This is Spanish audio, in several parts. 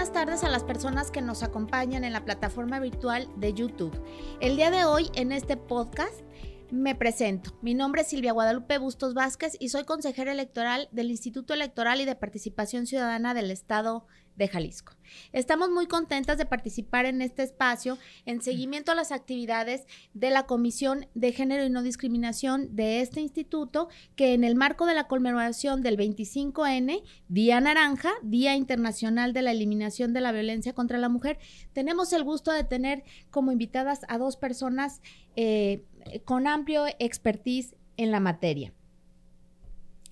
buenas tardes a las personas que nos acompañan en la plataforma virtual de YouTube. El día de hoy en este podcast me presento. Mi nombre es Silvia Guadalupe Bustos Vázquez y soy consejera electoral del Instituto Electoral y de Participación Ciudadana del Estado de Jalisco. Estamos muy contentas de participar en este espacio en seguimiento a las actividades de la Comisión de Género y No Discriminación de este instituto, que en el marco de la conmemoración del 25N, Día Naranja, Día Internacional de la Eliminación de la Violencia contra la Mujer, tenemos el gusto de tener como invitadas a dos personas eh, con amplio expertise en la materia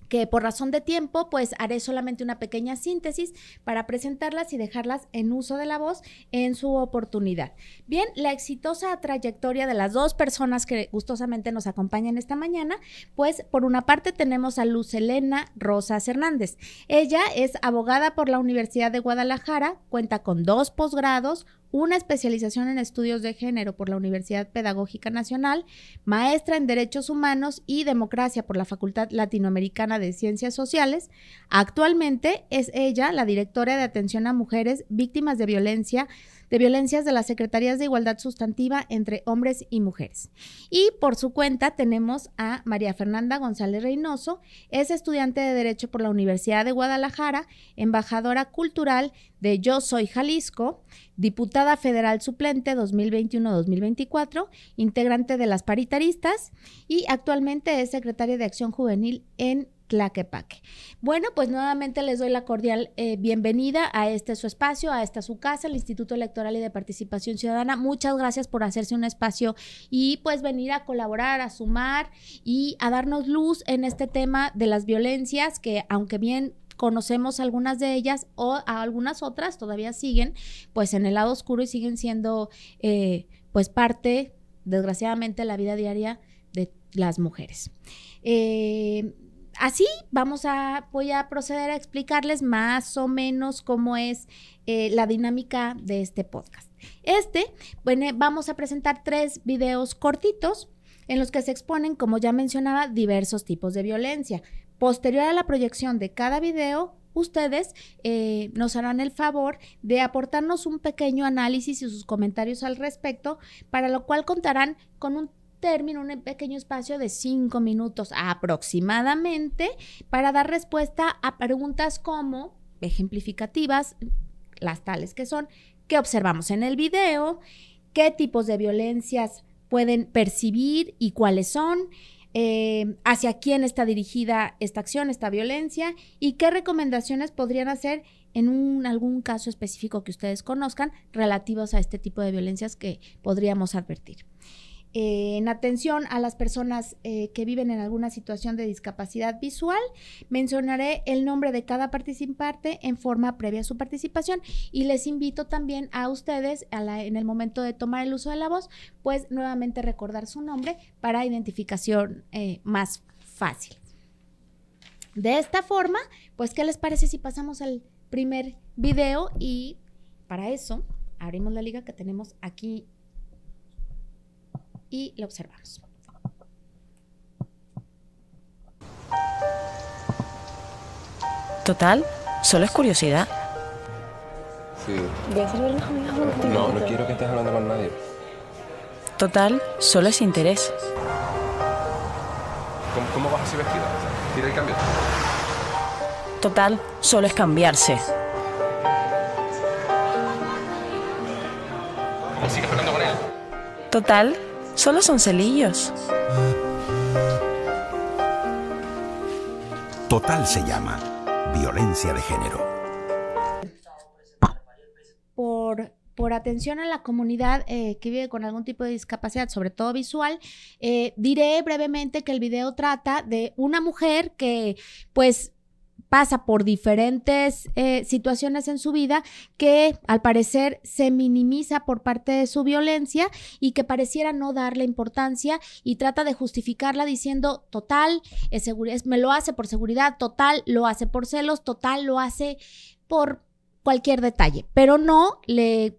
que por razón de tiempo, pues haré solamente una pequeña síntesis para presentarlas y dejarlas en uso de la voz en su oportunidad. Bien, la exitosa trayectoria de las dos personas que gustosamente nos acompañan esta mañana, pues por una parte tenemos a Luz Elena Rosas Hernández. Ella es abogada por la Universidad de Guadalajara, cuenta con dos posgrados, una especialización en estudios de género por la Universidad Pedagógica Nacional, maestra en Derechos Humanos y Democracia por la Facultad Latinoamericana de Ciencias Sociales. Actualmente es ella la directora de atención a mujeres víctimas de violencia de violencias de las Secretarías de Igualdad Sustantiva entre hombres y mujeres. Y por su cuenta tenemos a María Fernanda González Reynoso, es estudiante de Derecho por la Universidad de Guadalajara, embajadora cultural de Yo Soy Jalisco, diputada federal suplente 2021-2024, integrante de las paritaristas y actualmente es secretaria de Acción Juvenil en Tlaquepaque. Bueno, pues nuevamente les doy la cordial eh, bienvenida a este su espacio, a esta su casa, el Instituto Electoral y de Participación Ciudadana. Muchas gracias por hacerse un espacio y pues venir a colaborar, a sumar y a darnos luz en este tema de las violencias que aunque bien conocemos algunas de ellas o a algunas otras todavía siguen pues en el lado oscuro y siguen siendo eh, pues parte desgraciadamente de la vida diaria de las mujeres. Eh, así vamos a, voy a proceder a explicarles más o menos cómo es eh, la dinámica de este podcast. Este, bueno, vamos a presentar tres videos cortitos en los que se exponen, como ya mencionaba, diversos tipos de violencia. Posterior a la proyección de cada video, ustedes eh, nos harán el favor de aportarnos un pequeño análisis y sus comentarios al respecto, para lo cual contarán con un término, un pequeño espacio de cinco minutos aproximadamente para dar respuesta a preguntas como ejemplificativas, las tales que son, ¿qué observamos en el video? ¿Qué tipos de violencias pueden percibir y cuáles son? Eh, hacia quién está dirigida esta acción, esta violencia y qué recomendaciones podrían hacer en algún caso específico que ustedes conozcan relativos a este tipo de violencias que podríamos advertir. Eh, en atención a las personas eh, que viven en alguna situación de discapacidad visual. Mencionaré el nombre de cada participante en forma previa a su participación y les invito también a ustedes en el momento de tomar el uso de la voz, pues nuevamente recordar su nombre para identificación eh, más fácil. De esta forma, pues, ¿qué les parece si pasamos al primer video? Y para eso, abrimos la liga que tenemos aquí y lo observamos. Total, solo es curiosidad. Sí. No, no quiero que estés hablando con nadie. Total, solo es interés. ¿Cómo, vas así vestida? Tira el cambio. Total, solo es cambiarse. ¿Sigues hablando con él? Total, Solo son celillos. Total se llama violencia de género. Por, por atención a la comunidad eh, que vive con algún tipo de discapacidad, sobre todo visual, eh, diré brevemente que el video trata de una mujer que pues pasa por diferentes eh, situaciones en su vida que al parecer se minimiza por parte de su violencia y que pareciera no darle importancia y trata de justificarla diciendo total, es me lo hace por seguridad, total, lo hace por celos, total, lo hace por cualquier detalle, pero no le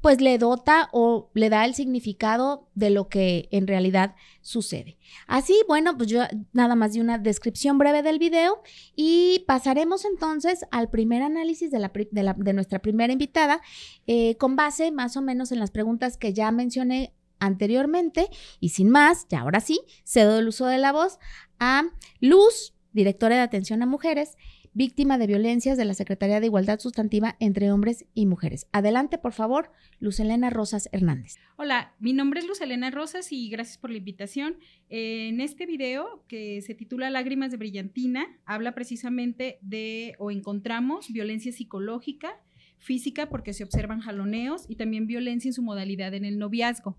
pues le dota o le da el significado de lo que en realidad sucede. Así, bueno, pues yo nada más di una descripción breve del video y pasaremos entonces al primer análisis de, la, de, nuestra primera invitada eh, con base más o menos en las preguntas que ya mencioné anteriormente y sin más, ya ahora sí, cedo el uso de la voz a Luz, directora de atención a mujeres víctima de violencias de la Secretaría de Igualdad Sustantiva entre Hombres y Mujeres. Adelante, por favor, Luz Elena Rosas Hernández. Hola, mi nombre es Luz Elena Rosas y gracias por la invitación. En este video que se titula Lágrimas de Brillantina, habla precisamente de o encontramos violencia psicológica, física porque se observan jaloneos y también violencia en su modalidad en el noviazgo.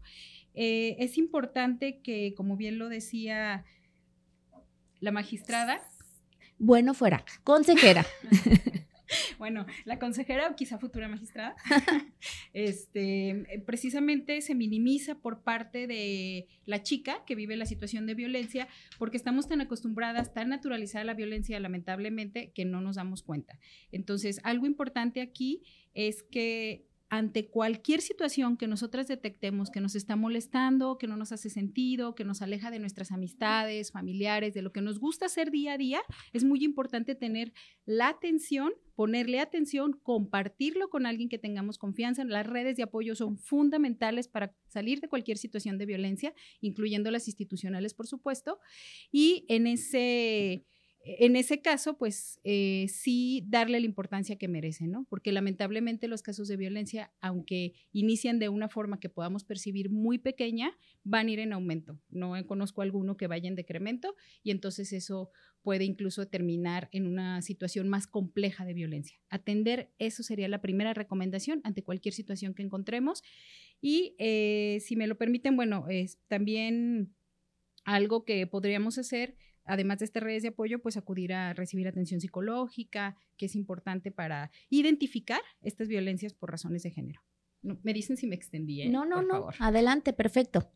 Eh, es importante que, como bien lo decía la magistrada, bueno fuera. Consejera. bueno, la consejera o quizá futura magistrada, este, precisamente se minimiza por parte de la chica que vive la situación de violencia, porque estamos tan acostumbradas, tan naturalizada la violencia, lamentablemente, que no nos damos cuenta. Entonces, algo importante aquí es que ante cualquier situación que nosotras detectemos que nos está molestando, que no nos hace sentido, que nos aleja de nuestras amistades, familiares, de lo que nos gusta hacer día a día, es muy importante tener la atención, ponerle atención, compartirlo con alguien que tengamos confianza. Las redes de apoyo son fundamentales para salir de cualquier situación de violencia, incluyendo las institucionales, por supuesto. Y en ese en ese caso, pues eh, sí darle la importancia que merece, ¿no? Porque lamentablemente los casos de violencia, aunque inician de una forma que podamos percibir muy pequeña, van a ir en aumento. No conozco alguno que vaya en decremento y entonces eso puede incluso terminar en una situación más compleja de violencia. Atender, eso sería la primera recomendación ante cualquier situación que encontremos. Y eh, si me lo permiten, bueno, es también algo que podríamos hacer además de estas redes de apoyo, pues acudir a recibir atención psicológica, que es importante para identificar estas violencias por razones de género. me dicen si me extendí. ¿eh? No, no, no. Adelante, perfecto.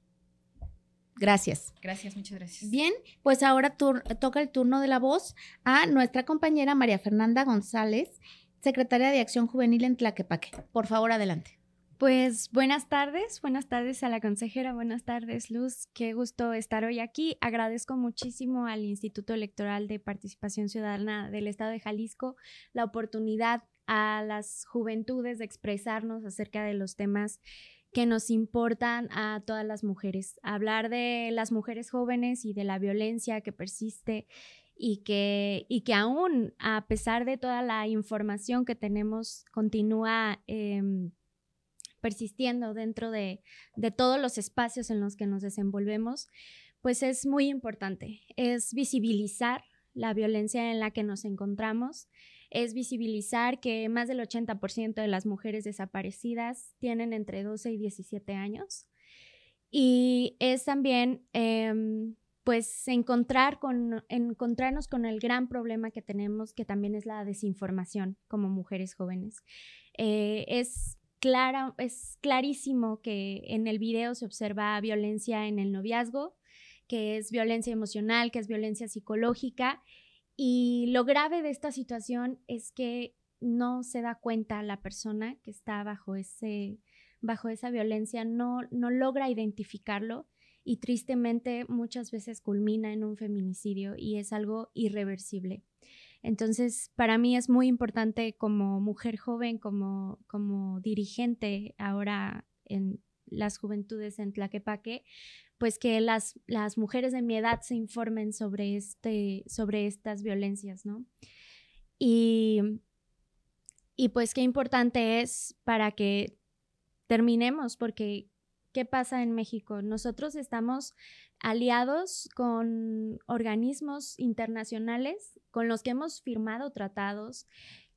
Gracias. Gracias, muchas gracias. Bien, pues ahora toca el turno de la voz a nuestra compañera María Fernanda González, secretaria de Acción Juvenil en Tlaquepaque. Por favor, adelante. Pues buenas tardes, buenas tardes a la consejera, buenas tardes Luz, qué gusto estar hoy aquí. Agradezco muchísimo al Instituto Electoral de Participación Ciudadana del Estado de Jalisco la oportunidad a las juventudes de expresarnos acerca de los temas que nos importan a todas las mujeres. Hablar de las mujeres jóvenes y de la violencia que persiste y que, y que aún, a pesar de toda la información que tenemos, continúa... Em, persistiendo dentro de, todos los espacios en los que nos desenvolvemos, pues es muy importante. Es visibilizar la violencia en la que nos encontramos, es visibilizar que más del 80% de las mujeres desaparecidas tienen entre 12 y 17 años. Y es también, em, pues, encontrar con, encontrarnos con el gran problema que tenemos, que también es la desinformación como mujeres jóvenes. Eh, es es clarísimo que en el video se observa violencia en el noviazgo, que es violencia emocional, que es violencia psicológica. Y lo grave de esta situación es que no se da cuenta la persona que está bajo, ese, bajo esa violencia, no, no logra identificarlo y tristemente muchas veces culmina en un feminicidio y es algo irreversible. Entonces, para mí es muy importante como mujer joven, como, como dirigente ahora en las juventudes en Tlaquepaque, pues que las, las mujeres de mi edad se informen sobre, este, sobre estas violencias, ¿no? Y, y pues qué importante es para que terminemos, porque ¿qué pasa en México? Nosotros estamos aliados con organismos internacionales con los que hemos firmado tratados,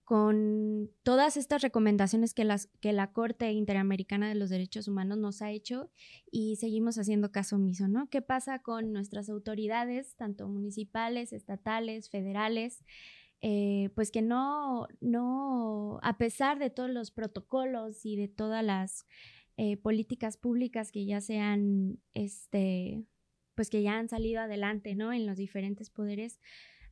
con todas estas recomendaciones que, las, que la Corte Interamericana de los Derechos Humanos nos ha hecho y seguimos haciendo caso omiso, ¿no? ¿Qué pasa con nuestras autoridades, tanto municipales, estatales, federales? Eh, pues que no, no, a pesar de todos los protocolos y de todas las eh, políticas públicas que ya se han, este, pues que ya han salido adelante, ¿no? En los diferentes poderes,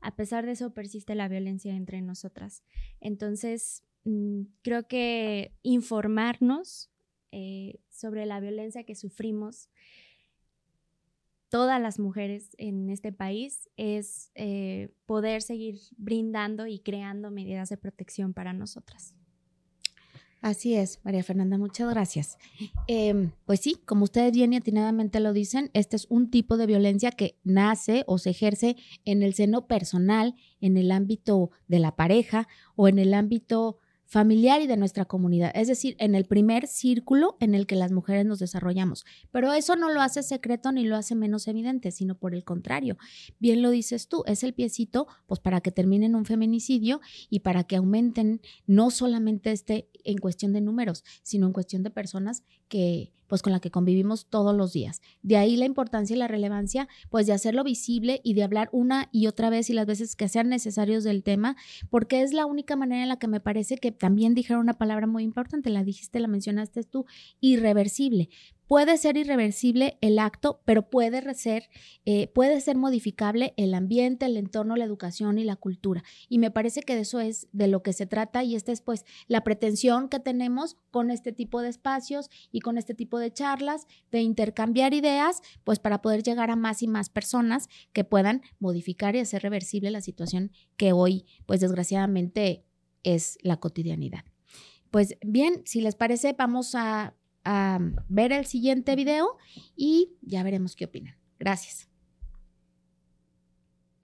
a pesar de eso persiste la violencia entre nosotras. Entonces, mm, creo que informarnos eh, sobre la violencia que sufrimos todas las mujeres en este país es eh, poder seguir brindando y creando medidas de protección para nosotras. Así es, María Fernanda, muchas gracias. Em, pues sí, como ustedes bien y atinadamente lo dicen, este es un tipo de violencia que nace o se ejerce en el seno personal, en el ámbito de la pareja o en el ámbito familiar y de nuestra comunidad, es decir, en el primer círculo en el que las mujeres nos desarrollamos. Pero eso no lo hace secreto ni lo hace menos evidente, sino por el contrario. Bien lo dices tú, es el piecito pues para que terminen un feminicidio y para que aumenten no solamente este en cuestión de números, sino en cuestión de personas que pues con la que convivimos todos los días. De ahí la importancia y la relevancia pues de hacerlo visible y de hablar una y otra vez y las veces que sean necesarios del tema, porque es la única manera en la que me parece que también dijeron una palabra muy importante, la dijiste, la mencionaste tú, irreversible. Puede ser irreversible el acto, pero puede ser, eh, puede ser modificable el ambiente, el entorno, la educación y la cultura. Y me parece que de eso es de lo que se trata y esta es pues la pretensión que tenemos con este tipo de espacios y con este tipo de charlas, de intercambiar ideas, pues para poder llegar a más y más personas que puedan modificar y hacer reversible la situación que hoy, pues desgraciadamente, es la cotidianidad. Pues bien, si les parece, vamos a a ver el siguiente video y ya veremos qué opinan. Gracias.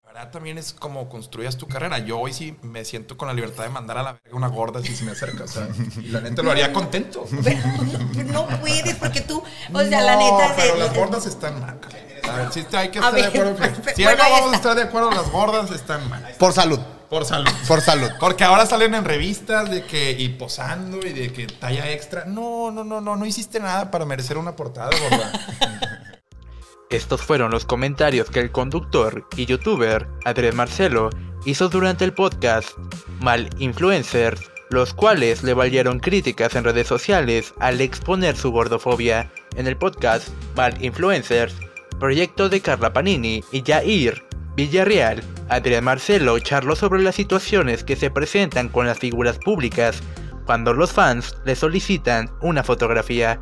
La verdad también es como construyas tu carrera. Yo hoy sí me siento con la libertad de mandar a la verga una gorda si se me acerca. O sea, y la neta lo haría contento. no puedes porque tú, o sea, la neta... Pero las gordas están mal. A ver, si hay que estar de acuerdo. si algo vamos a estar de acuerdo, las gordas están mal. Por salud. Por salud. Por salud. Porque ahora salen en revistas de que y posando y de que talla extra. No, no, no, no, no hiciste nada para merecer una portada, gorda. Estos fueron los comentarios que el conductor y youtuber Adrián Marcelo hizo durante el podcast Mal Influencers, los cuales le valieron críticas en redes sociales al exponer su gordofobia. En el podcast Mal Influencers, proyecto de Carla Panini y Jair Villarreal, Adrián Marcelo charló sobre las situaciones que se presentan con las figuras públicas cuando los fans le solicitan una fotografía.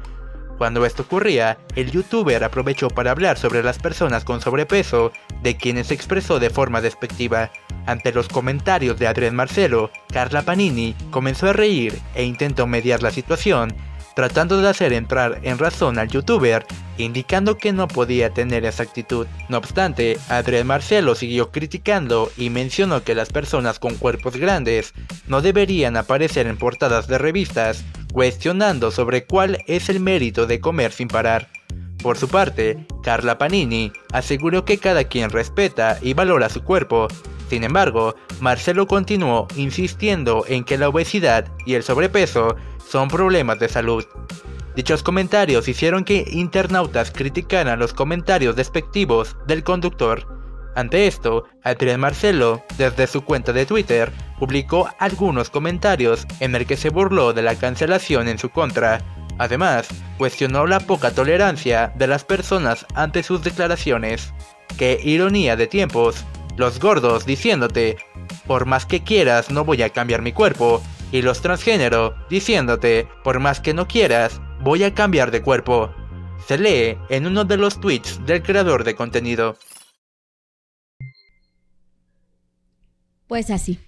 Cuando esto ocurría, el youtuber aprovechó para hablar sobre las personas con sobrepeso, de quienes se expresó de forma despectiva. Ante los comentarios de Adrián Marcelo, Carla Panini comenzó a reír e intentó mediar la situación, tratando de hacer entrar en razón al youtuber, indicando que no podía tener esa actitud. No obstante, Adrián Marcelo siguió criticando y mencionó que las personas con cuerpos grandes no deberían aparecer en portadas de revistas, cuestionando sobre cuál es el mérito de comer sin parar. Por su parte, Carla Panini aseguró que cada quien respeta y valora su cuerpo. Sin embargo, Marcelo continuó insistiendo en que la obesidad y el sobrepeso son problemas de salud. Dichos comentarios hicieron que internautas criticaran los comentarios despectivos del conductor. Ante esto, Adrián Marcelo, desde su cuenta de Twitter, publicó algunos comentarios en el que se burló de la cancelación en su contra. Además, cuestionó la poca tolerancia de las personas ante sus declaraciones. Qué ironía de tiempos. Los gordos diciéndote, por más que quieras no voy a cambiar mi cuerpo, y los transgénero diciéndote, por más que no quieras, voy a cambiar de cuerpo. Se lee en uno de los tweets del creador de contenido. Pues así,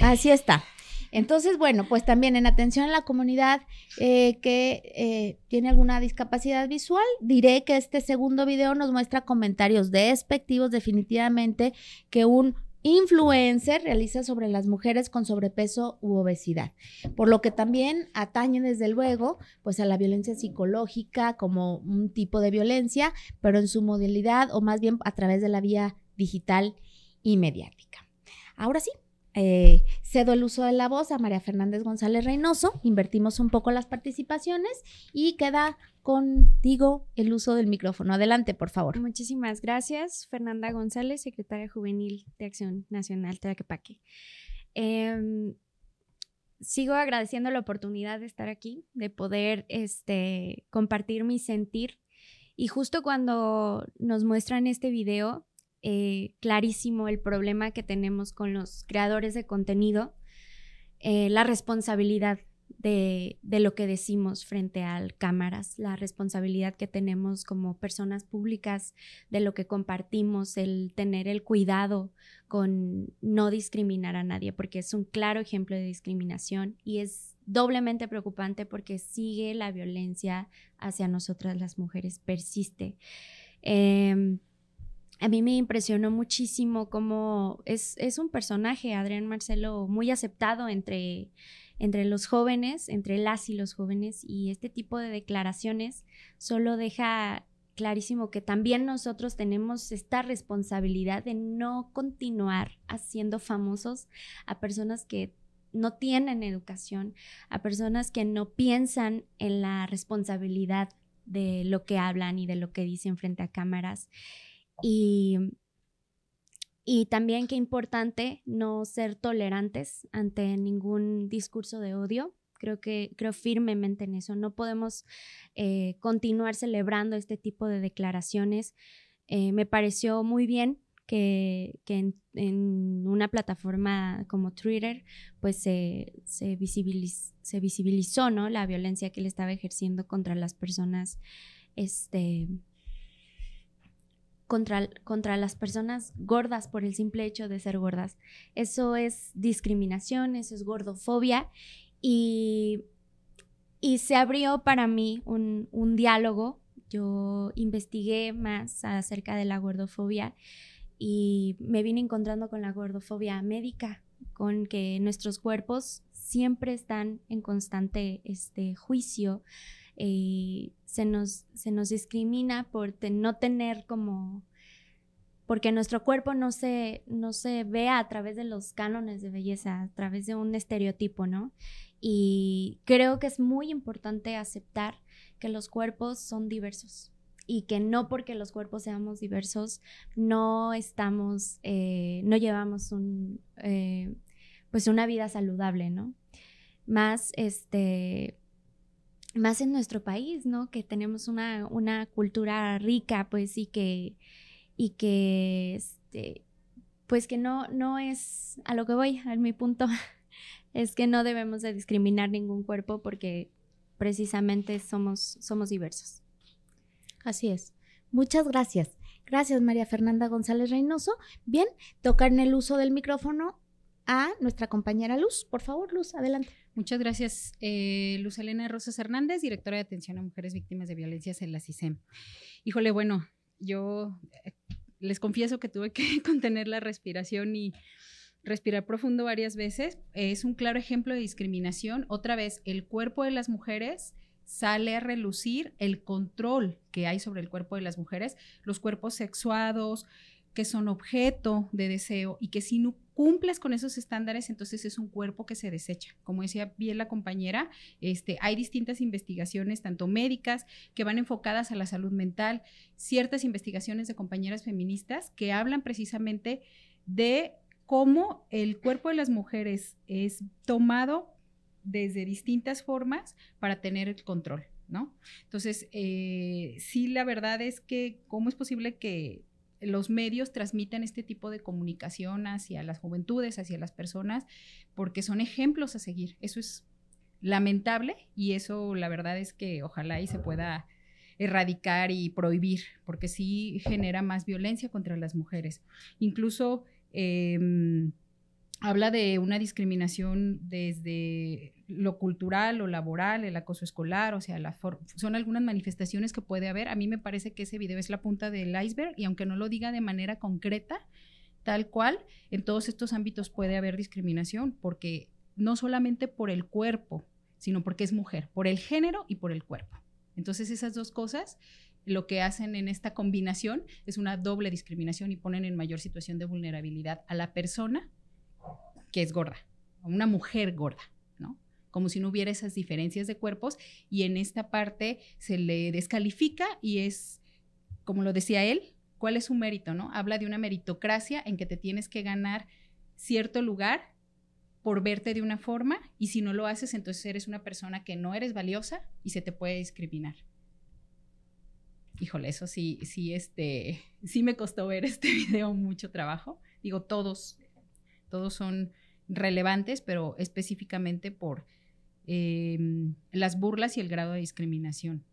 así está. Entonces, bueno, pues también en atención a la comunidad eh, que eh, tiene alguna discapacidad visual, diré que este segundo video nos muestra comentarios despectivos definitivamente que un influencer realiza sobre las mujeres con sobrepeso u obesidad, por lo que también atañe desde luego pues a la violencia psicológica como un tipo de violencia, pero en su modalidad o más bien a través de la vía digital y mediática. Ahora sí, eh, cedo el uso de la voz a María Fernández González Reynoso, invertimos un poco las participaciones y queda contigo el uso del micrófono. Adelante, por favor. Muchísimas gracias, Fernanda González, secretaria juvenil de Acción Nacional Tlaquepaque. Em, sigo agradeciendo la oportunidad de estar aquí, de poder este, compartir mi sentir. Y justo cuando nos muestran este video, eh, clarísimo el problema que tenemos con los creadores de contenido, eh, la responsabilidad de, de, lo que decimos frente a cámaras, la responsabilidad que tenemos como personas públicas, de lo que compartimos, el tener el cuidado con no discriminar a nadie, porque es un claro ejemplo de discriminación y es doblemente preocupante porque sigue la violencia hacia nosotras las mujeres, persiste. Eh, a mí me impresionó muchísimo cómo es, es un personaje, Adrián Marcelo, muy aceptado entre, entre los jóvenes, entre las y los jóvenes, y este tipo de declaraciones solo deja clarísimo que también nosotros tenemos esta responsabilidad de no continuar haciendo famosos a personas que no tienen educación, a personas que no piensan en la responsabilidad de lo que hablan y de lo que dicen frente a cámaras. Y, y también qué importante no ser tolerantes ante ningún discurso de odio. Creo que creo firmemente en eso. No podemos eh, continuar celebrando este tipo de declaraciones. Eh, me pareció muy bien que, que en, una plataforma como Twitter, pues se, se, visibilizó ¿no? la violencia que él estaba ejerciendo contra las personas este, contra, contra las personas gordas por el simple hecho de ser gordas. Eso es discriminación, eso es gordofobia y, y se abrió para mí un, un diálogo. Yo investigué más acerca de la gordofobia y me vine encontrando con la gordofobia médica, con que nuestros cuerpos siempre están en constante este, juicio eh, se, nos, se nos discrimina por no tener como porque nuestro cuerpo no se, no se ve a través de los cánones de belleza, a través de un estereotipo, ¿no? Y creo que es muy importante aceptar que los cuerpos son diversos y que no porque los cuerpos seamos diversos no estamos, eh, no llevamos eh, pues una vida saludable, ¿no? Más, este, más en nuestro país, ¿no? Que tenemos una, una cultura rica, pues, y que, y que, este, pues que no, no es a lo que voy, a mi punto, es que no debemos de discriminar ningún cuerpo porque precisamente somos, somos diversos. Así es. Muchas gracias. Gracias, María Fernanda González Reynoso. Bien, tocar en el uso del micrófono a nuestra compañera Luz. Por favor, Luz, adelante. Muchas gracias, eh, Luz Elena Rosas Hernández, directora de atención a mujeres víctimas de violencias en la CISEM. Híjole, bueno, yo eh, les confieso que tuve que contener la respiración y respirar profundo varias veces. Es un claro ejemplo de discriminación. Otra vez, el cuerpo de las mujeres sale a relucir el control que hay sobre el cuerpo de las mujeres, los cuerpos sexuados, que son objeto de deseo y que si no cumples con esos estándares, entonces es un cuerpo que se desecha. Como decía bien la compañera, este, hay distintas investigaciones, tanto médicas, que van enfocadas a la salud mental, ciertas investigaciones de compañeras feministas que hablan precisamente de cómo el cuerpo de las mujeres es tomado desde distintas formas para tener el control, ¿no? Entonces, eh, sí, la verdad es que, ¿cómo es posible que los medios transmiten este tipo de comunicación hacia las juventudes, hacia las personas, porque son ejemplos a seguir. Eso es lamentable y eso la verdad es que ojalá y se pueda erradicar y prohibir, porque sí genera más violencia contra las mujeres. Incluso em, habla de una discriminación desde lo cultural o laboral, el acoso escolar, o sea, la son algunas manifestaciones que puede haber. A mí me parece que ese video es la punta del iceberg y aunque no lo diga de manera concreta, tal cual, en todos estos ámbitos puede haber discriminación, porque no solamente por el cuerpo, sino porque es mujer, por el género y por el cuerpo. Entonces esas dos cosas lo que hacen en esta combinación es una doble discriminación y ponen en mayor situación de vulnerabilidad a la persona que es gorda, una mujer gorda, ¿no? Como si no hubiera esas diferencias de cuerpos y en esta parte se le descalifica y es, como lo decía él, ¿cuál es su mérito, no? Habla de una meritocracia en que te tienes que ganar cierto lugar por verte de una forma y si no lo haces, entonces eres una persona que no eres valiosa y se te puede discriminar. Híjole, eso sí, sí, este, sí me costó ver este video mucho trabajo. Digo, todos todos son relevantes, pero específicamente por em, las burlas y el grado de discriminación.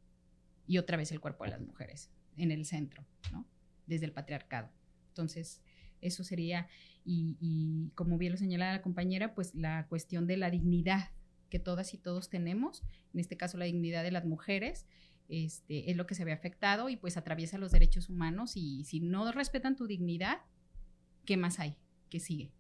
Y otra vez el cuerpo de las mujeres en el centro, ¿no? Desde el patriarcado. Entonces, eso sería, y, y como bien lo señalaba la compañera, pues la cuestión de la dignidad que todas y todos tenemos, en este caso la dignidad de las mujeres, este, es lo que se ve afectado y pues atraviesa los derechos humanos y si no respetan tu dignidad, ¿qué más hay? ¿Qué sigue?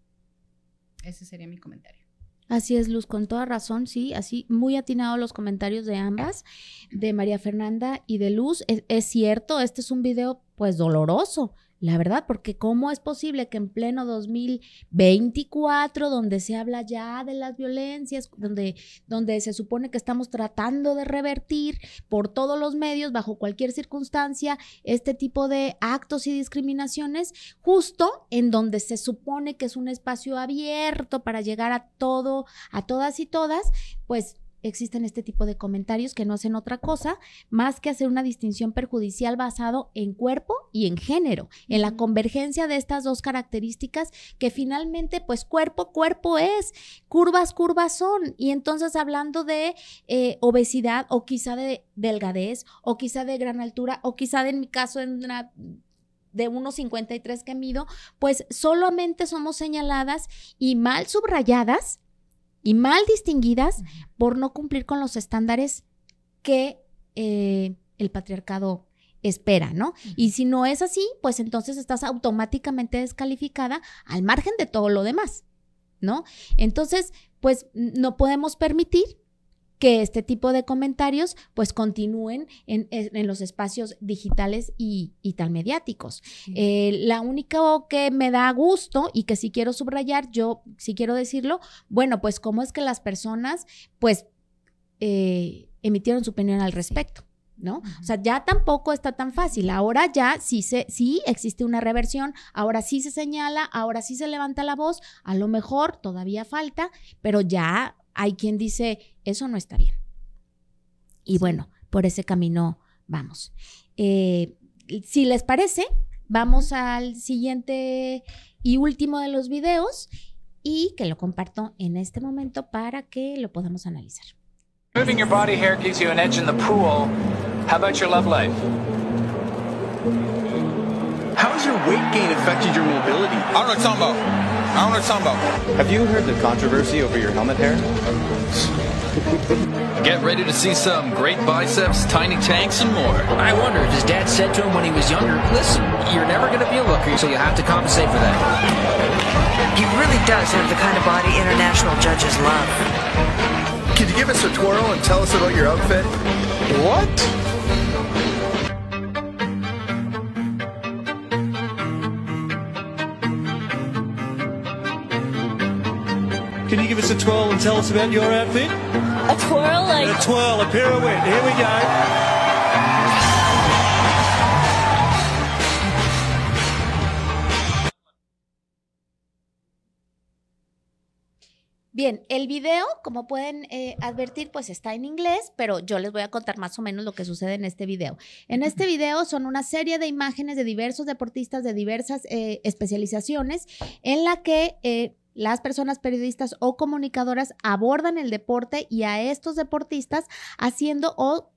Ese sería mi comentario. Así es, Luz, con toda razón, sí, así muy atinado los comentarios de ambas, de María Fernanda y de Luz. Es, es cierto, este es un video pues doloroso, la verdad, porque ¿cómo es posible que en pleno 2024, donde se habla ya de las violencias, donde, donde se supone que estamos tratando de revertir por todos los medios, bajo cualquier circunstancia, este tipo de actos y discriminaciones, justo en donde se supone que es un espacio abierto para llegar a todo, a todas y todas, pues existen este tipo de comentarios que no hacen otra cosa más que hacer una distinción perjudicial basado en cuerpo y en género, en la convergencia de estas dos características que finalmente pues cuerpo, cuerpo es, curvas, curvas son. Y entonces hablando de eh, obesidad o quizá de delgadez o quizá de gran altura o quizá en mi caso en una de 1,53 que mido, pues solamente somos señaladas y mal subrayadas y mal distinguidas por no cumplir con los estándares que eh, el patriarcado espera, ¿no? Y si no es así, pues entonces estás automáticamente descalificada al margen de todo lo demás, ¿no? Entonces, pues no podemos permitir que este tipo de comentarios pues continúen en, en los espacios digitales y, y tan mediáticos. Eh, la única que me da gusto y que si quiero subrayar, yo si quiero decirlo, bueno, pues cómo es que las personas pues eh, emitieron su opinión al respecto. ¿no? O sea, ya tampoco está tan fácil. Ahora ya sí, se, sí existe una reversión, ahora sí se señala, ahora sí se levanta la voz, a lo mejor todavía falta, pero ya hay quien dice, eso no está bien. Y bueno, por ese camino vamos. Eh, si les parece, vamos al siguiente y último de los videos y que lo comparto en este momento para que lo podamos analizar. Moving your body hair gives you an edge in the pool. How about your love life? How has your weight gain affected your mobility? I don't know what you're talking about. I don't know what you're talking about. Have you heard the controversy over your helmet hair? Get ready to see some great biceps, tiny tanks, and more. I wonder if his dad said to him when he was younger, listen, you're never going to be a looker, so you have to compensate for that. He really does have the kind of body international judges love. Could you give us a twirl and tell us about your outfit? What? Can you give us a twirl and tell us about your outfit? A twirl, like a twirl, a pirouette. Here we go. Bien, el video, como pueden eh, advertir, pues está en inglés, pero yo les voy a contar más o menos lo que sucede en este video. En este video son una serie de imágenes de diversos deportistas de diversas eh, especializaciones en la que eh, las personas periodistas o comunicadoras abordan el deporte y a estos deportistas haciendo o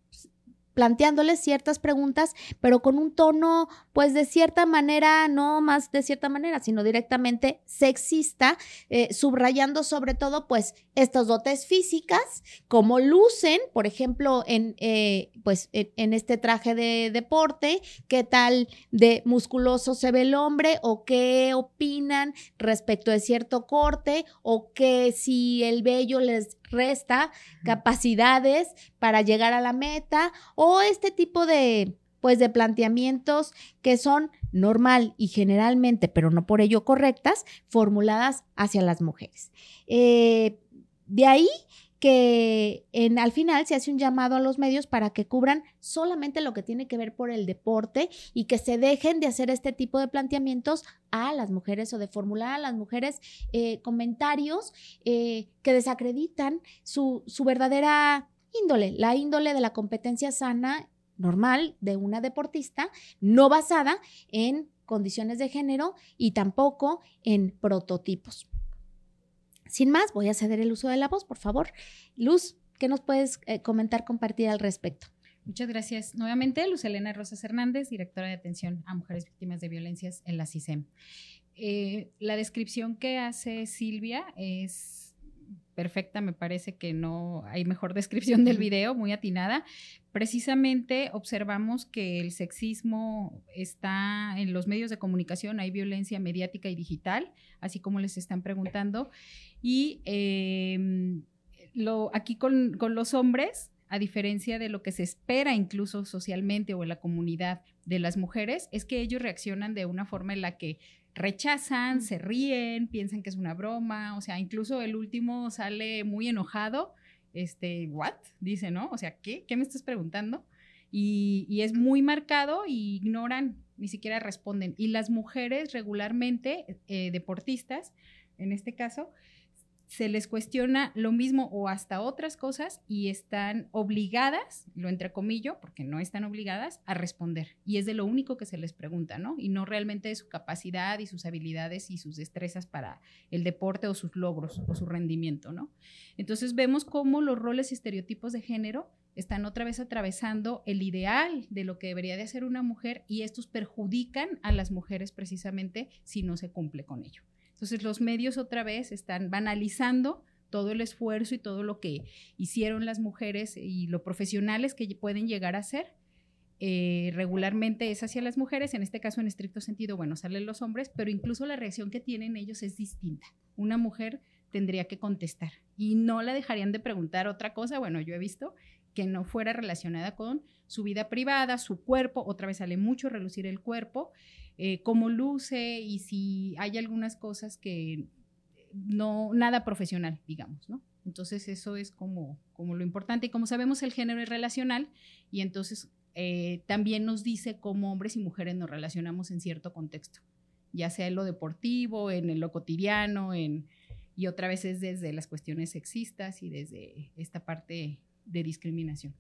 planteándoles ciertas preguntas, pero con un tono, pues de cierta manera, no más de cierta manera, sino directamente sexista, eh, subrayando sobre todo, pues, estas dotes físicas, como lucen, por ejemplo, en, eh, pues, en, este traje de deporte, qué tal de musculoso se ve el hombre, o qué opinan respecto de cierto corte, o que si el vello les resta capacidades para llegar a la meta o este tipo de pues de planteamientos que son normal y generalmente, pero no por ello correctas, formuladas hacia las mujeres. Eh, de ahí que en, al final se hace un llamado a los medios para que cubran solamente lo que tiene que ver por el deporte y que se dejen de hacer este tipo de planteamientos a las mujeres o de formular a las mujeres eh, comentarios eh, que desacreditan su, su verdadera índole, la índole de la competencia sana normal de una deportista, no basada en condiciones de género y tampoco en prototipos. Sin más, voy a ceder el uso de la voz, por favor. Luz, ¿Qué nos puedes eh, comentar, compartir al respecto? Muchas gracias. Nuevamente, Luz Elena Rosas Hernández, directora de atención a mujeres víctimas de violencias en la CISEM. Eh, la descripción que hace Silvia es perfecta, me parece que no hay mejor descripción del video, muy atinada. Precisamente observamos que el sexismo está en los medios de comunicación, hay violencia mediática y digital, así como les están preguntando. Y em, lo, aquí con, con los hombres, a diferencia de lo que se espera incluso socialmente o en la comunidad de las mujeres, es que ellos reaccionan de una forma en la que rechazan, se ríen, piensan que es una broma, o sea, incluso el último sale muy enojado, este, ¿what? Dice, ¿no? O sea, ¿qué? ¿Qué me estás preguntando? Y, es muy marcado y ignoran, ni siquiera responden. Y las mujeres regularmente, eh, deportistas, en este caso, se les cuestiona lo mismo o hasta otras cosas y están obligadas, lo entrecomillo, porque no están obligadas a responder. Y es de lo único que se les pregunta, ¿no? Y no realmente de su capacidad y sus habilidades y sus destrezas para el deporte o sus logros o su rendimiento, ¿no? Entonces vemos cómo los roles y estereotipos de género están otra vez atravesando el ideal de lo que debería de hacer una mujer y estos perjudican a las mujeres precisamente si no se cumple con ello. Entonces los medios otra vez están banalizando todo el esfuerzo y todo lo que hicieron las mujeres y lo profesionales que pueden llegar a ser. Eh, regularmente es hacia las mujeres, en este caso en estricto sentido, bueno, salen los hombres, pero incluso la reacción que tienen ellos es distinta. Una mujer tendría que contestar y no la dejarían de preguntar otra cosa, bueno, yo he visto que no fuera relacionada con su vida privada, su cuerpo, otra vez sale mucho relucir el cuerpo, eh, cómo luce y si hay algunas cosas que no, nada profesional, digamos, ¿no? Entonces eso es como, como lo importante. Y como sabemos, el género es relacional y entonces eh, también nos dice cómo hombres y mujeres nos relacionamos en cierto contexto, ya sea en lo deportivo, en lo cotidiano, en, y otra vez es desde las cuestiones sexistas y desde esta parte de discriminación.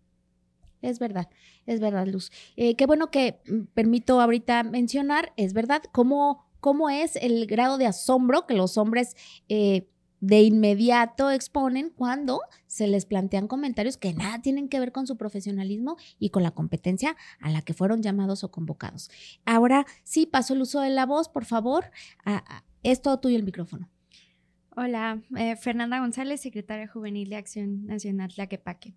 Es verdad, es verdad, Luz. Eh, qué bueno que mm, permito ahorita mencionar, es verdad, cómo, cómo es el grado de asombro que los hombres eh, de inmediato exponen cuando se les plantean comentarios que nada tienen que ver con su profesionalismo y con la competencia a la que fueron llamados o convocados. Ahora sí, paso el uso de la voz, por favor. es todo tuyo el micrófono. Hola, eh, Fernanda González, secretaria juvenil de Acción Nacional Tlaquepaque.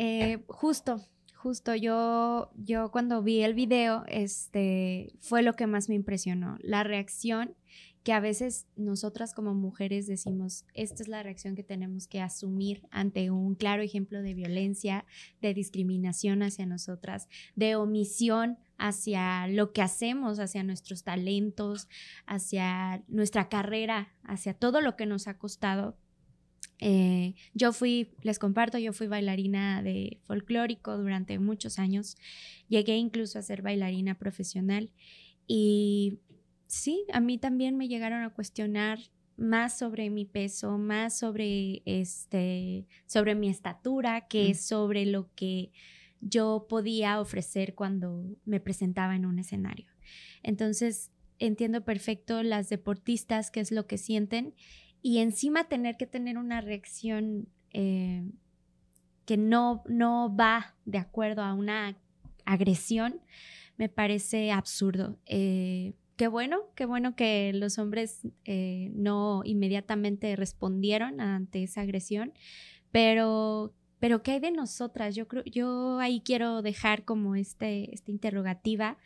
Eh, justo, justo yo, yo cuando vi el video, este, fue lo que más me impresionó, la reacción que a veces nosotras como mujeres decimos, esta es la reacción que tenemos que asumir ante un claro ejemplo de violencia, de discriminación hacia nosotras, de omisión hacia lo que hacemos, hacia nuestros talentos, hacia nuestra carrera, hacia todo lo que nos ha costado eh, yo fui, les comparto, yo fui bailarina de folclórico durante muchos años. Llegué incluso a ser bailarina profesional y sí, a mí también me llegaron a cuestionar más sobre mi peso, más sobre este, sobre mi estatura, que sobre lo que yo podía ofrecer cuando me presentaba en un escenario. Entonces, entiendo perfecto las deportistas qué es lo que sienten y encima tener que tener una reacción eh, que no, no va de acuerdo a una agresión, me parece absurdo. Eh, qué bueno, qué bueno que los hombres eh, no inmediatamente respondieron ante esa agresión, pero, pero ¿qué hay de nosotras? Yo creo, yo ahí quiero dejar como este, esta interrogativa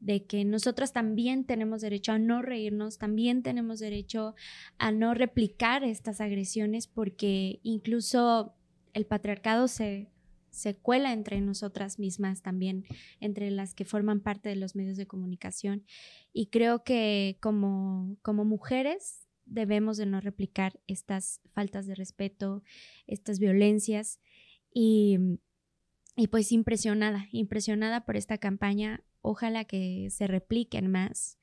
de que nosotras también tenemos derecho a no reírnos, también tenemos derecho a no replicar estas agresiones porque incluso el patriarcado se, se cuela entre nosotras mismas también, entre las que forman parte de los medios de comunicación. Y creo que como, como mujeres debemos de no replicar estas faltas de respeto, estas violencias. Y, y pues impresionada, impresionada por esta campaña ojalá que se repliquen más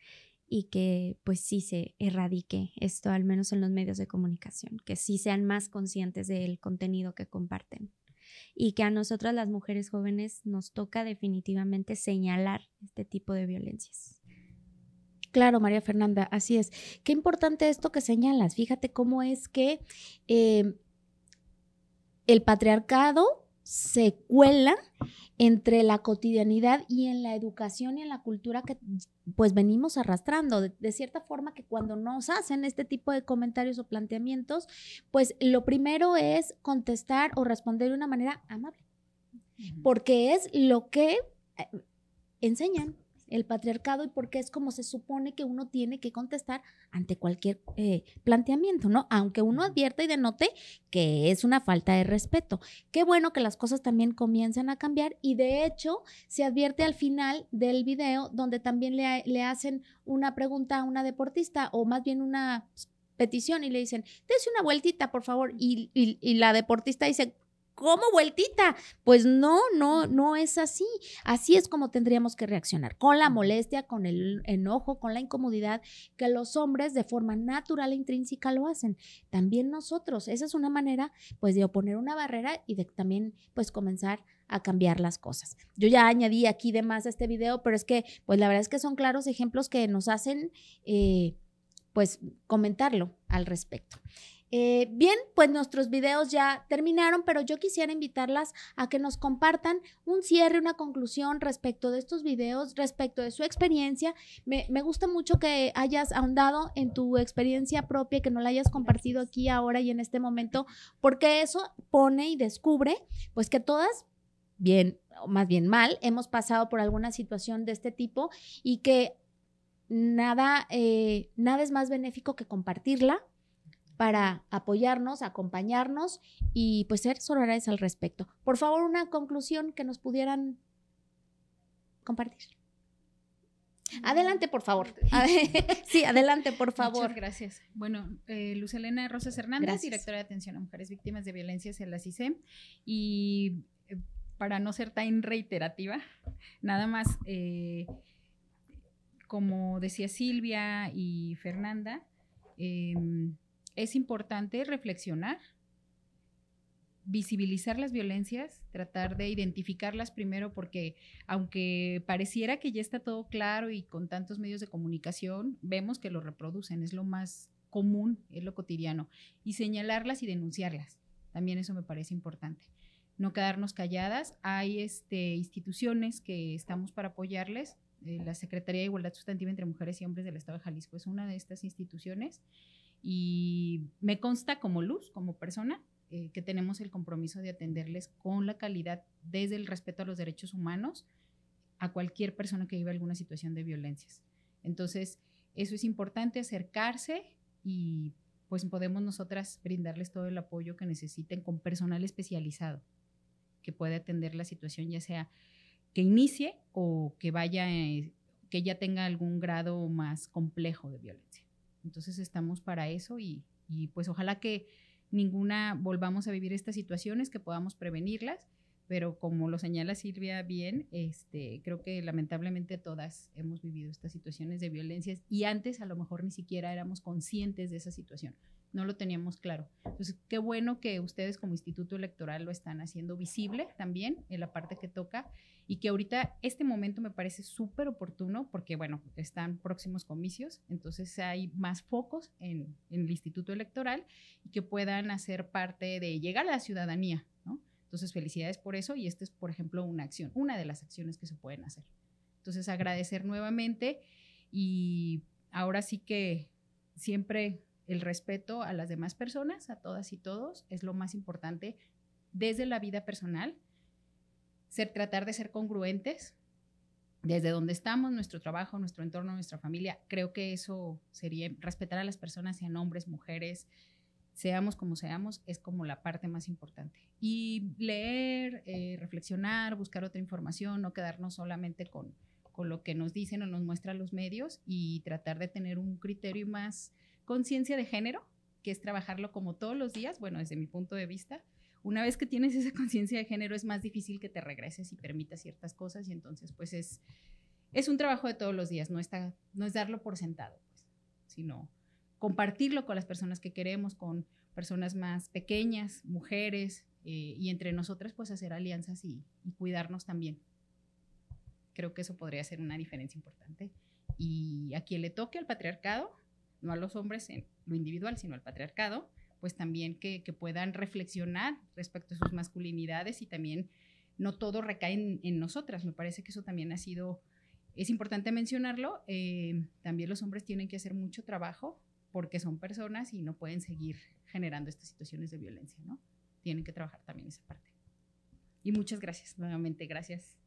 y que pues sí se erradique esto, al menos en los medios de comunicación, que sí sean más conscientes del contenido que comparten y que a nosotras las mujeres jóvenes nos toca definitivamente señalar este tipo de violencias. Claro, María Fernanda, así es. Qué importante esto que señalas. Fíjate cómo es que eh, el patriarcado se cuela entre la cotidianidad y en la educación y en la cultura que pues venimos arrastrando. De, de, cierta forma que cuando nos hacen este tipo de comentarios o planteamientos, pues lo primero es contestar o responder de una manera amable, porque es lo que eh, enseñan el patriarcado y porque es como se supone que uno tiene que contestar ante cualquier eh, planteamiento, ¿no? Aunque uno advierta y denote que es una falta de respeto. Qué bueno que las cosas también comienzan a cambiar y de hecho se advierte al final del video donde también le, le hacen una pregunta a una deportista o más bien una petición y le dicen, dése una vueltita, por favor. Y, y, y la deportista dice, ¿Cómo vueltita? Pues no, no, no es así. Así es como tendríamos que reaccionar, con la molestia, con el enojo, con la incomodidad, que los hombres de forma natural e intrínseca lo hacen. También nosotros. Esa es una manera, pues, de oponer una barrera y de también, pues, comenzar a cambiar las cosas. Yo ya añadí aquí de más a este video, pero es que, pues, la verdad es que son claros ejemplos que nos hacen, eh, pues, comentarlo al respecto. Eh, bien, pues nuestros videos ya terminaron, pero yo quisiera invitarlas a que nos compartan un cierre, una conclusión respecto de estos videos, respecto de su experiencia. Me, me gusta mucho que hayas ahondado en tu experiencia propia, que no la hayas compartido aquí ahora y en este momento, porque eso pone y descubre, pues que todas bien, o más bien mal, hemos pasado por alguna situación de este tipo y que nada, eh, nada es más benéfico que compartirla para apoyarnos, acompañarnos y pues ser solidarios al respecto. Por favor, una conclusión que nos pudieran compartir. Adelante, por favor. sí, adelante, por favor. Muchas gracias. Bueno, eh, Luz Elena Rosas Hernández, gracias. directora de atención a mujeres víctimas de violencias en la CISEM. Y eh, para no ser tan reiterativa, nada más, eh, como decía Silvia y Fernanda, eh, es importante reflexionar, visibilizar las violencias, tratar de identificarlas primero porque aunque pareciera que ya está todo claro y con tantos medios de comunicación, vemos que lo reproducen, es lo más común, es lo cotidiano, y señalarlas y denunciarlas. También eso me parece importante. No quedarnos calladas. Hay este, instituciones que estamos para apoyarles. Eh, la Secretaría de Igualdad Sustantiva entre Mujeres y Hombres del Estado de Jalisco es una de estas instituciones y me consta como luz, como persona, eh, que tenemos el compromiso de atenderles con la calidad desde el respeto a los derechos humanos a cualquier persona que viva alguna situación de violencias. Entonces, eso es importante, acercarse y pues podemos nosotras brindarles todo el apoyo que necesiten con personal especializado que puede atender la situación, ya sea que inicie o que vaya, eh, que ya tenga algún grado más complejo de violencia. Entonces estamos para eso y, y pues ojalá que ninguna volvamos a vivir estas situaciones, que podamos prevenirlas, pero como lo señala Silvia bien, este, creo que lamentablemente todas hemos vivido estas situaciones de violencias y antes a lo mejor ni siquiera éramos conscientes de esa situación no lo teníamos claro. Entonces, qué bueno que ustedes como Instituto Electoral lo están haciendo visible también en la parte que toca y que ahorita este momento me parece súper oportuno porque, bueno, están próximos comicios, entonces hay más focos en, el Instituto Electoral y que puedan hacer parte de llegar a la ciudadanía, ¿no? Entonces, felicidades por eso y esta es, por ejemplo, una acción, una de las acciones que se pueden hacer. Entonces, agradecer nuevamente y ahora sí que siempre el respeto a las demás personas, a todas y todos, es lo más importante desde la vida personal, ser, tratar de ser congruentes desde donde estamos, nuestro trabajo, nuestro entorno, nuestra familia. Creo que eso sería respetar a las personas, sean hombres, mujeres, seamos como seamos, es como la parte más importante. Y leer, eh, reflexionar, buscar otra información, no quedarnos solamente con, con lo que nos dicen o nos muestran los medios y tratar de tener un criterio más conciencia de género, que es trabajarlo como todos los días, bueno, desde mi punto de vista. Una vez que tienes esa conciencia de género es más difícil que te regreses y permitas ciertas cosas y entonces pues es, es un trabajo de todos los días, no, está, no es darlo por sentado, pues, sino compartirlo con las personas que queremos, con personas más pequeñas, mujeres, eh, y entre nosotras pues hacer alianzas y, y cuidarnos también. Creo que eso podría ser una diferencia importante. Y a quien le toque al patriarcado, no a los hombres en lo individual, sino al patriarcado, pues también que, que puedan reflexionar respecto a sus masculinidades y también no todo recae en, en nosotras. Me parece que eso también ha sido, es importante mencionarlo. eh, también los hombres tienen que hacer mucho trabajo porque son personas y no pueden seguir generando estas situaciones de violencia, ¿no? Tienen que trabajar también esa parte. Y muchas gracias, nuevamente, gracias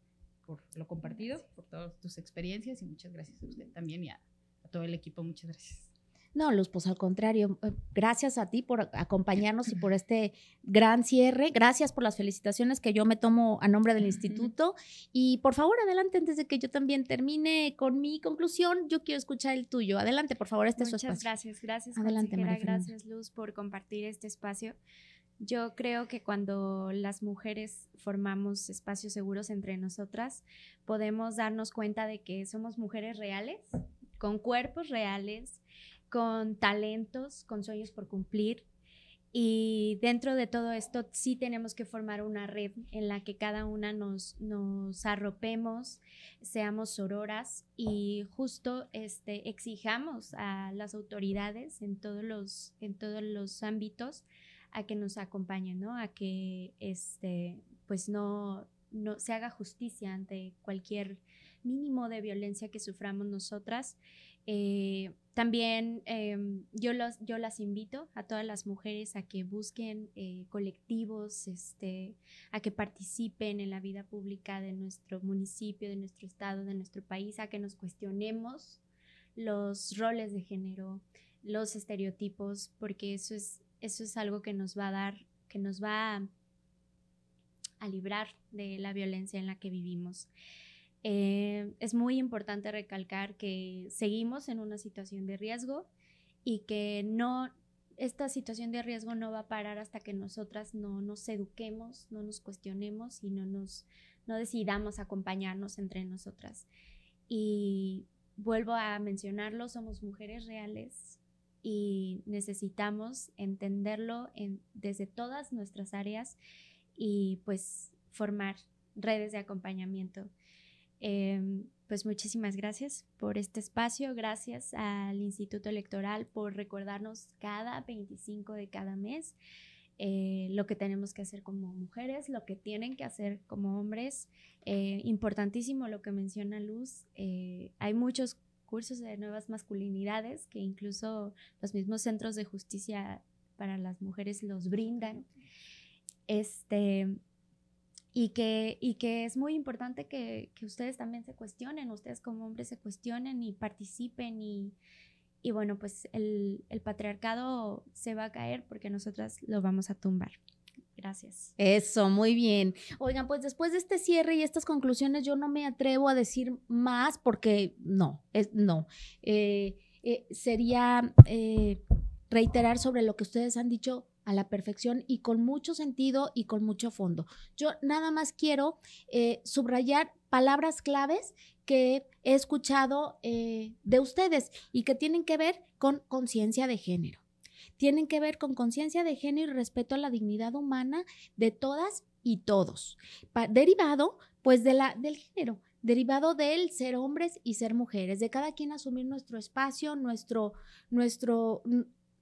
por lo compartido, por todas tus experiencias y muchas gracias a usted también y a, a todo el equipo, muchas gracias. No, Luz, pues al contrario, eh, gracias a ti por acompañarnos y por este gran cierre. Gracias por las felicitaciones que yo me tomo a nombre del instituto. Y por favor, adelante, antes de que yo también termine con mi conclusión, yo quiero escuchar el tuyo. Adelante, por favor, este es su Muchas espacio. gracias, gracias, Adelante, María gracias, Luz, por compartir este espacio. Yo creo que cuando las mujeres formamos espacios seguros entre nosotras, podemos darnos cuenta de que somos mujeres reales, con cuerpos reales, con talentos, con sueños por cumplir. Y dentro de todo esto sí tenemos que formar una red en la que cada una nos, nos arropemos, seamos sororas y justo este, exijamos a las autoridades en todos los, en todos los ámbitos a que nos acompañen, ¿no? A que este, pues no, no se haga justicia ante cualquier mínimo de violencia que suframos nosotras. Eh, también em, yo, los, yo las invito a todas las mujeres a que busquen eh, colectivos, este, a que participen en la vida pública de nuestro municipio, de nuestro estado, de nuestro país, a que nos cuestionemos los roles de género, los estereotipos, porque eso es, eso es algo que nos va a dar, que nos va a, a librar de la violencia en la que vivimos. Eh, es muy importante recalcar que seguimos en una situación de riesgo y que no esta situación de riesgo no va a parar hasta que nosotras no nos eduquemos, no nos cuestionemos y no nos no decidamos acompañarnos entre nosotras. Y vuelvo a mencionarlo, somos mujeres reales y necesitamos entenderlo en, desde todas nuestras áreas y pues formar redes de acompañamiento. Eh, pues muchísimas gracias por este espacio, gracias al Instituto Electoral por recordarnos cada 25 de cada mes eh, lo que tenemos que hacer como mujeres, lo que tienen que hacer como hombres. Eh, importantísimo lo que menciona Luz, eh, hay muchos cursos de nuevas masculinidades que incluso los mismos centros de justicia para las mujeres los brindan. Este, y que, y que es muy importante que, que, ustedes también se cuestionen, ustedes como hombres se cuestionen y participen y, y bueno, pues el, el, patriarcado se va a caer porque nosotras lo vamos a tumbar. Gracias. Eso, muy bien. Oigan, pues después de este cierre y estas conclusiones, yo no me atrevo a decir más porque no, es, no. Eh, eh, sería eh, reiterar sobre lo que ustedes han dicho a la perfección y con mucho sentido y con mucho fondo. Yo nada más quiero eh, subrayar palabras claves que he escuchado eh, de ustedes y que tienen que ver con conciencia de género. Tienen que ver con conciencia de género y respeto a la dignidad humana de todas y todos. Derivado, pues, de la, del género derivado del ser hombres y ser mujeres, de cada quien asumir nuestro espacio, nuestro, nuestro,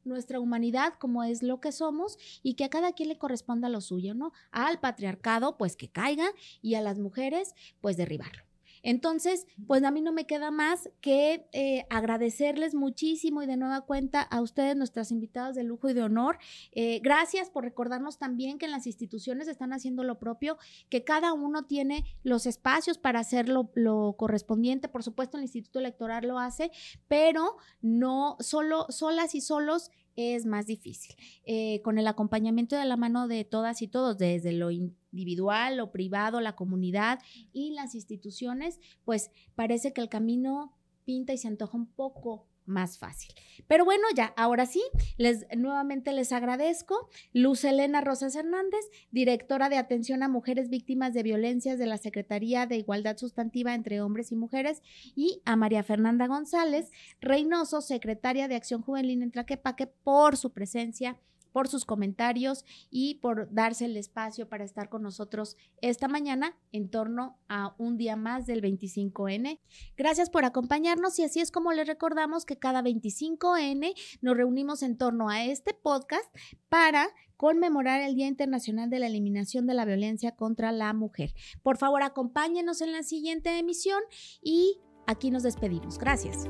nuestra humanidad como es lo que somos y que a cada quien le corresponda lo suyo, ¿no? Al patriarcado, pues que caiga y a las mujeres, pues derribarlo. Entonces, pues a mí no me queda más que eh, agradecerles muchísimo y de nueva cuenta a ustedes, nuestras invitadas de lujo y de honor. Eh, gracias por recordarnos también que en las instituciones están haciendo lo propio, que cada uno tiene los espacios para hacer lo, lo correspondiente. Por supuesto, el Instituto Electoral lo hace, pero no solo, solas y solos es más difícil. Eh, con el acompañamiento de la mano de todas y todos, desde lo individual, lo privado, la comunidad y las instituciones, pues parece que el camino pinta y se antoja un poco más fácil. Pero bueno, ya, ahora sí, les nuevamente les agradezco. Luz Elena Rosas Hernández, directora de atención a mujeres víctimas de violencias de la Secretaría de Igualdad Sustantiva entre Hombres y Mujeres, y a María Fernanda González Reynoso, secretaria de Acción Juvenil en Tlaquepaque, por su presencia por sus comentarios y por darse el espacio para estar con nosotros esta mañana en torno a un día más del 25N. Gracias por acompañarnos y así es como les recordamos que cada 25N nos reunimos en torno a este podcast para conmemorar el Día Internacional de la Eliminación de la Violencia contra la Mujer. Por favor, acompáñenos en la siguiente emisión y aquí nos despedimos. Gracias.